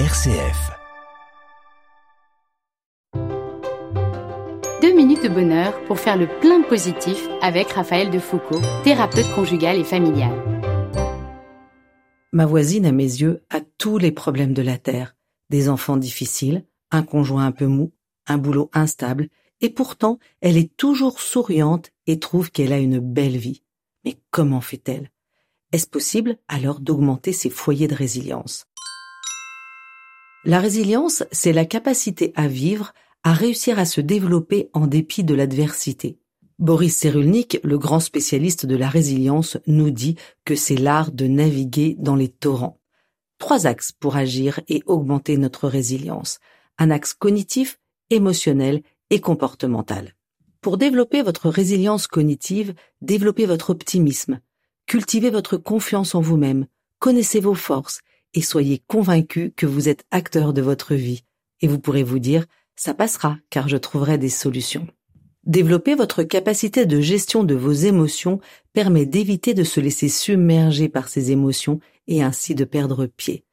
RCF. Deux minutes de bonheur pour faire le plein positif avec Raphaël Defoucault, thérapeute conjugal et familial. Ma voisine, à mes yeux, a tous les problèmes de la Terre. Des enfants difficiles, un conjoint un peu mou, un boulot instable, et pourtant elle est toujours souriante et trouve qu'elle a une belle vie. Mais comment fait-elle? Est-ce possible alors d'augmenter ses foyers de résilience? La résilience, c'est la capacité à vivre, à réussir à se développer en dépit de l'adversité. Boris Cyrulnik, le grand spécialiste de la résilience, nous dit que c'est l'art de naviguer dans les torrents. Trois axes pour agir et augmenter notre résilience. Un axe cognitif, émotionnel et comportemental. Pour développer votre résilience cognitive, développez votre optimisme, cultivez votre confiance en vous-même, connaissez vos forces et soyez convaincu que vous êtes acteur de votre vie. Et vous pourrez vous dire, ça passera car je trouverai des solutions. Développer votre capacité de gestion de vos émotions permet d'éviter de se laisser submerger par ces émotions et ainsi de perdre pied.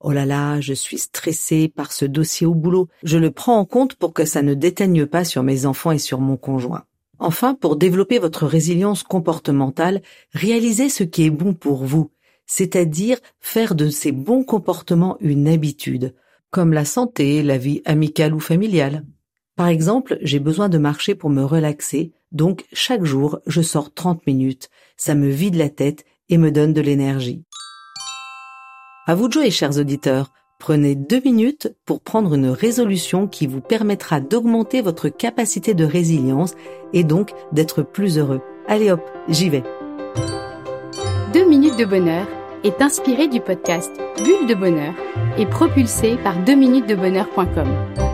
Oh là là, je suis stressée par ce dossier au boulot. Je le prends en compte pour que ça ne déteigne pas sur mes enfants et sur mon conjoint. Enfin, pour développer votre résilience comportementale, réalisez ce qui est bon pour vous, c'est-à-dire faire de ces bons comportements une habitude, comme la santé, la vie amicale ou familiale. Par exemple, j'ai besoin de marcher pour me relaxer, donc chaque jour je sors 30 minutes, ça me vide la tête et me donne de l'énergie. À vous de jouer, chers auditeurs. Prenez deux minutes pour prendre une résolution qui vous permettra d'augmenter votre capacité de résilience et donc d'être plus heureux. Allez hop, j'y vais. Deux minutes de bonheur est inspiré du podcast Bulle de bonheur et propulsé par 2minutesdebonheur.com.